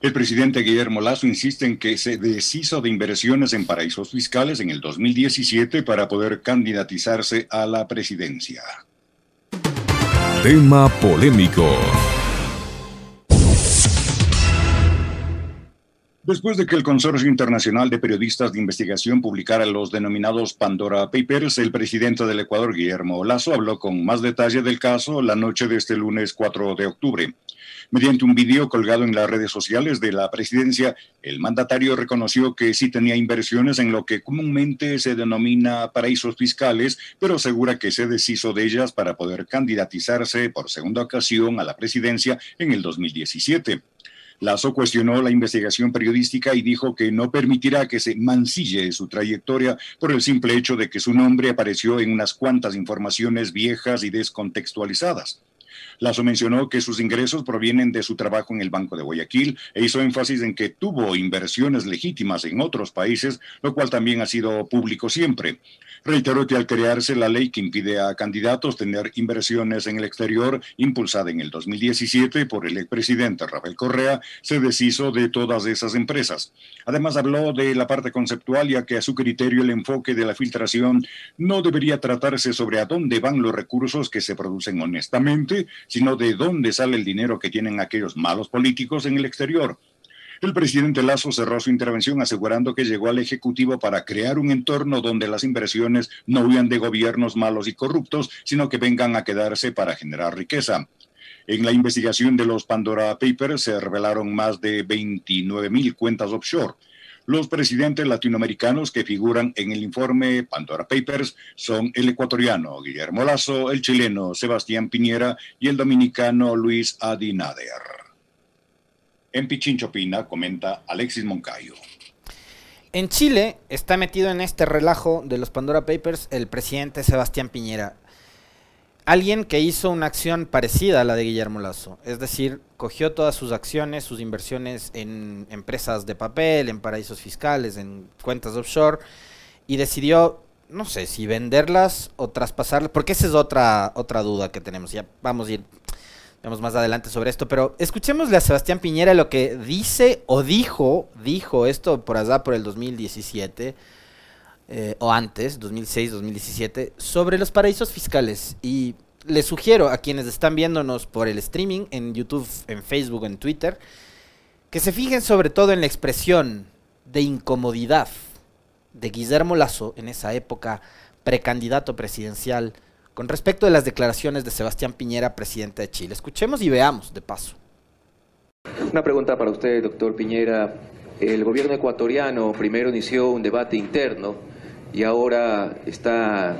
el presidente Guillermo Lazo insiste en que se deshizo de inversiones en paraísos fiscales en el 2017 para poder candidatizarse a la presidencia. Tema polémico. Después de que el Consorcio Internacional de Periodistas de Investigación publicara los denominados Pandora Papers, el presidente del Ecuador, Guillermo Lazo, habló con más detalle del caso la noche de este lunes 4 de octubre. Mediante un video colgado en las redes sociales de la presidencia, el mandatario reconoció que sí tenía inversiones en lo que comúnmente se denomina paraísos fiscales, pero asegura que se deshizo de ellas para poder candidatizarse por segunda ocasión a la presidencia en el 2017. Lazo cuestionó la investigación periodística y dijo que no permitirá que se mancille su trayectoria por el simple hecho de que su nombre apareció en unas cuantas informaciones viejas y descontextualizadas. Lazo mencionó que sus ingresos provienen de su trabajo en el Banco de Guayaquil e hizo énfasis en que tuvo inversiones legítimas en otros países, lo cual también ha sido público siempre. Reiteró que al crearse la ley que impide a candidatos tener inversiones en el exterior, impulsada en el 2017 por el expresidente Rafael Correa, se deshizo de todas esas empresas. Además habló de la parte conceptual, ya que a su criterio el enfoque de la filtración no debería tratarse sobre a dónde van los recursos que se producen honestamente, sino de dónde sale el dinero que tienen aquellos malos políticos en el exterior. El presidente Lazo cerró su intervención asegurando que llegó al Ejecutivo para crear un entorno donde las inversiones no huyan de gobiernos malos y corruptos, sino que vengan a quedarse para generar riqueza. En la investigación de los Pandora Papers se revelaron más de 29 mil cuentas offshore. Los presidentes latinoamericanos que figuran en el informe Pandora Papers son el ecuatoriano Guillermo Lazo, el chileno Sebastián Piñera y el dominicano Luis Adinader. En Pichinchopina comenta Alexis Moncayo. En Chile está metido en este relajo de los Pandora Papers el presidente Sebastián Piñera. Alguien que hizo una acción parecida a la de Guillermo Lazo. Es decir, cogió todas sus acciones, sus inversiones en empresas de papel, en paraísos fiscales, en cuentas offshore, y decidió, no sé, si venderlas o traspasarlas, porque esa es otra, otra duda que tenemos. Ya vamos a ir Vemos más adelante sobre esto, pero escuchémosle a Sebastián Piñera lo que dice o dijo, dijo esto por allá por el 2017 eh, o antes, 2006, 2017, sobre los paraísos fiscales. Y les sugiero a quienes están viéndonos por el streaming en YouTube, en Facebook, en Twitter, que se fijen sobre todo en la expresión de incomodidad de Guillermo Lazo en esa época precandidato presidencial con respecto de las declaraciones de Sebastián Piñera, presidente de Chile. Escuchemos y veamos de paso. Una pregunta para usted, doctor Piñera. El gobierno ecuatoriano primero inició un debate interno y ahora está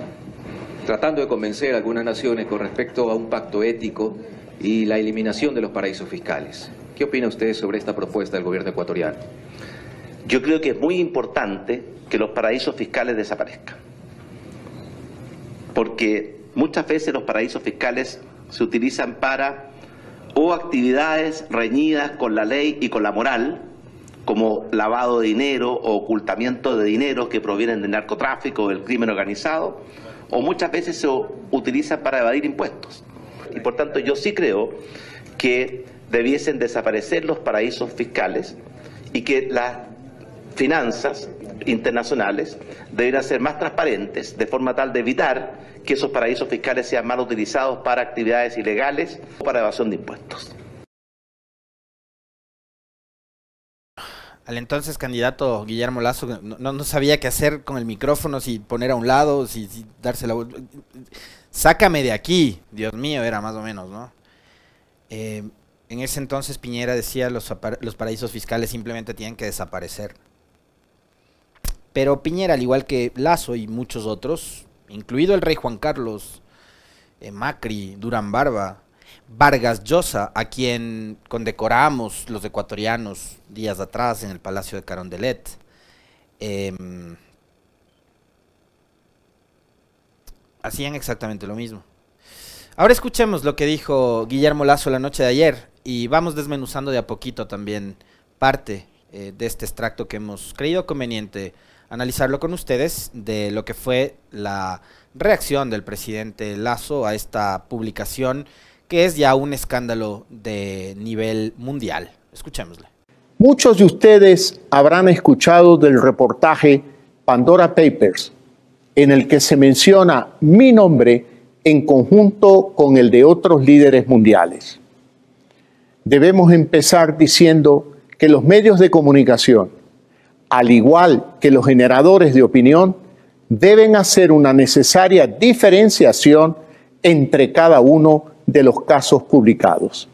tratando de convencer a algunas naciones con respecto a un pacto ético y la eliminación de los paraísos fiscales. ¿Qué opina usted sobre esta propuesta del gobierno ecuatoriano? Yo creo que es muy importante que los paraísos fiscales desaparezcan. Porque Muchas veces los paraísos fiscales se utilizan para o actividades reñidas con la ley y con la moral, como lavado de dinero o ocultamiento de dinero que provienen del narcotráfico o del crimen organizado, o muchas veces se utilizan para evadir impuestos. Y por tanto yo sí creo que debiesen desaparecer los paraísos fiscales y que las finanzas internacionales deberían ser más transparentes de forma tal de evitar que esos paraísos fiscales sean mal utilizados para actividades ilegales o para evasión de impuestos. Al entonces candidato Guillermo Lazo no, sabía qué hacer con el micrófono, si poner a un lado, si, si darse la vuelta. Sácame de aquí, Dios mío, era más o menos, ¿no? Eh, en ese entonces Piñera decía los, los paraísos fiscales simplemente tienen que desaparecer. Pero Piñera, al igual que Lazo y muchos otros, incluido el rey Juan Carlos, eh, Macri, Durán Barba, Vargas Llosa, a quien condecoramos los ecuatorianos días atrás en el Palacio de Carondelet. Em, hacían exactamente lo mismo. Ahora escuchemos lo que dijo Guillermo Lazo la noche de ayer y vamos desmenuzando de a poquito también parte eh, de este extracto que hemos creído conveniente analizarlo con ustedes de lo que fue la reacción del presidente Lazo a esta publicación que es ya un escándalo de nivel mundial. Escuchémosle. Muchos de ustedes habrán escuchado del reportaje Pandora Papers, en el que se menciona mi nombre en conjunto con el de otros líderes mundiales. Debemos empezar diciendo que los medios de comunicación, al igual que los generadores de opinión, deben hacer una necesaria diferenciación entre cada uno de los casos publicados.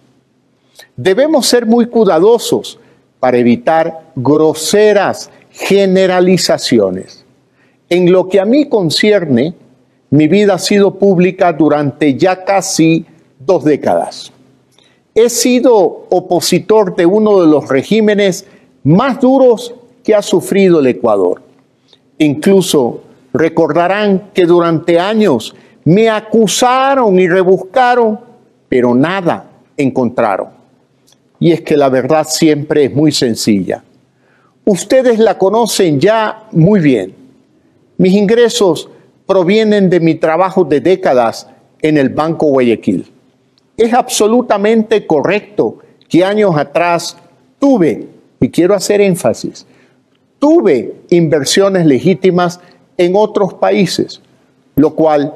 Debemos ser muy cuidadosos para evitar groseras generalizaciones. En lo que a mí concierne, mi vida ha sido pública durante ya casi dos décadas. He sido opositor de uno de los regímenes más duros que ha sufrido el Ecuador. Incluso recordarán que durante años me acusaron y rebuscaron, pero nada encontraron. Y es que la verdad siempre es muy sencilla. Ustedes la conocen ya muy bien. Mis ingresos provienen de mi trabajo de décadas en el Banco Guayaquil. Es absolutamente correcto que años atrás tuve, y quiero hacer énfasis, tuve inversiones legítimas en otros países, lo cual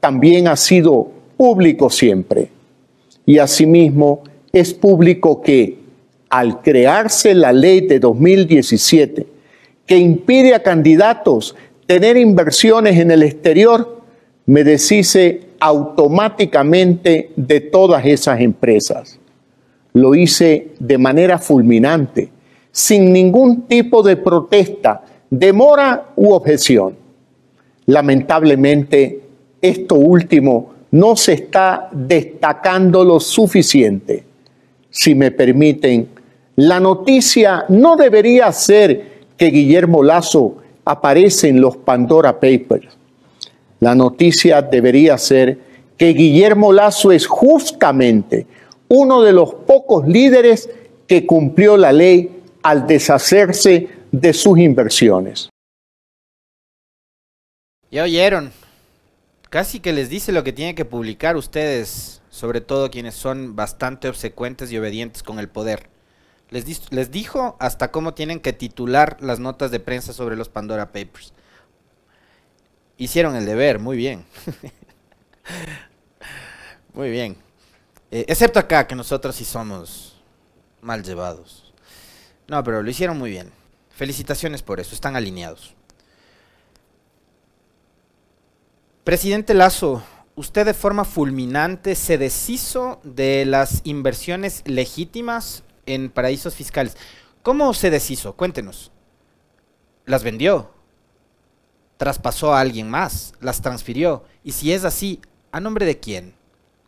también ha sido público siempre. Y asimismo es público que al crearse la ley de 2017, que impide a candidatos tener inversiones en el exterior, me deshice automáticamente de todas esas empresas. Lo hice de manera fulminante, sin ningún tipo de protesta, demora u objeción. Lamentablemente, esto último no se está destacando lo suficiente. Si me permiten, la noticia no debería ser que Guillermo Lazo aparece en los Pandora Papers. La noticia debería ser que Guillermo Lazo es justamente uno de los pocos líderes que cumplió la ley al deshacerse de sus inversiones. Ya oyeron. Casi que les dice lo que tienen que publicar ustedes, sobre todo quienes son bastante obsecuentes y obedientes con el poder. Les, les dijo hasta cómo tienen que titular las notas de prensa sobre los Pandora Papers. Hicieron el deber, muy bien. muy bien. Eh, excepto acá, que nosotros sí somos mal llevados. No, pero lo hicieron muy bien. Felicitaciones por eso, están alineados. Presidente Lazo, usted de forma fulminante se deshizo de las inversiones legítimas en paraísos fiscales. ¿Cómo se deshizo? Cuéntenos. ¿Las vendió? ¿Traspasó a alguien más? ¿Las transfirió? Y si es así, ¿a nombre de quién?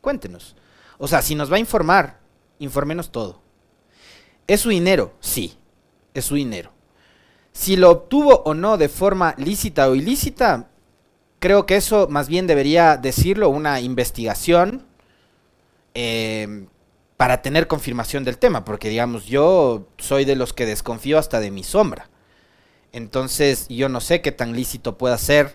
Cuéntenos. O sea, si nos va a informar, infórmenos todo. ¿Es su dinero? Sí, es su dinero. Si lo obtuvo o no de forma lícita o ilícita, creo que eso más bien debería decirlo una investigación eh, para tener confirmación del tema, porque digamos, yo soy de los que desconfío hasta de mi sombra. Entonces, yo no sé qué tan lícito pueda ser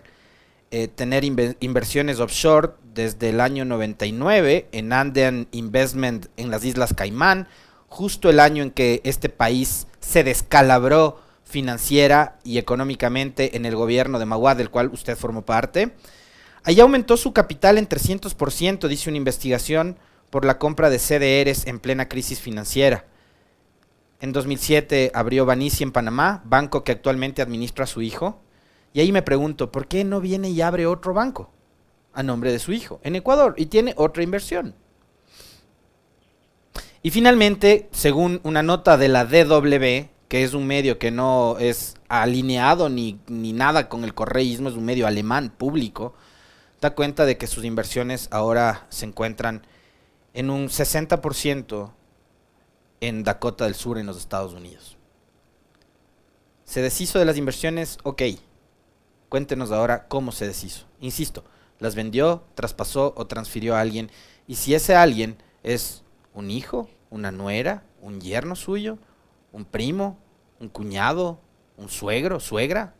eh, tener inversiones offshore desde el año 99 en Andean Investment en las Islas Caimán, justo el año en que este país se descalabró financiera y económicamente en el gobierno de Maguad, del cual usted formó parte. Ahí aumentó su capital en 300%, dice una investigación, por la compra de CDRs en plena crisis financiera. En 2007 abrió Banici en Panamá, banco que actualmente administra a su hijo. Y ahí me pregunto, ¿por qué no viene y abre otro banco a nombre de su hijo en Ecuador y tiene otra inversión? Y finalmente, según una nota de la DW, que es un medio que no es alineado ni, nada con el correísmo, es un medio alemán público, da cuenta de que sus inversiones ahora se encuentran en un 60% en Dakota del Sur, en los Estados Unidos. ¿Se deshizo de las inversiones? Ok. Cuéntenos ahora cómo se deshizo. Insisto, las vendió, traspasó o transfirió a alguien. Y si ese alguien es un hijo, una nuera, un yerno suyo, un primo, un cuñado, un suegro, suegra.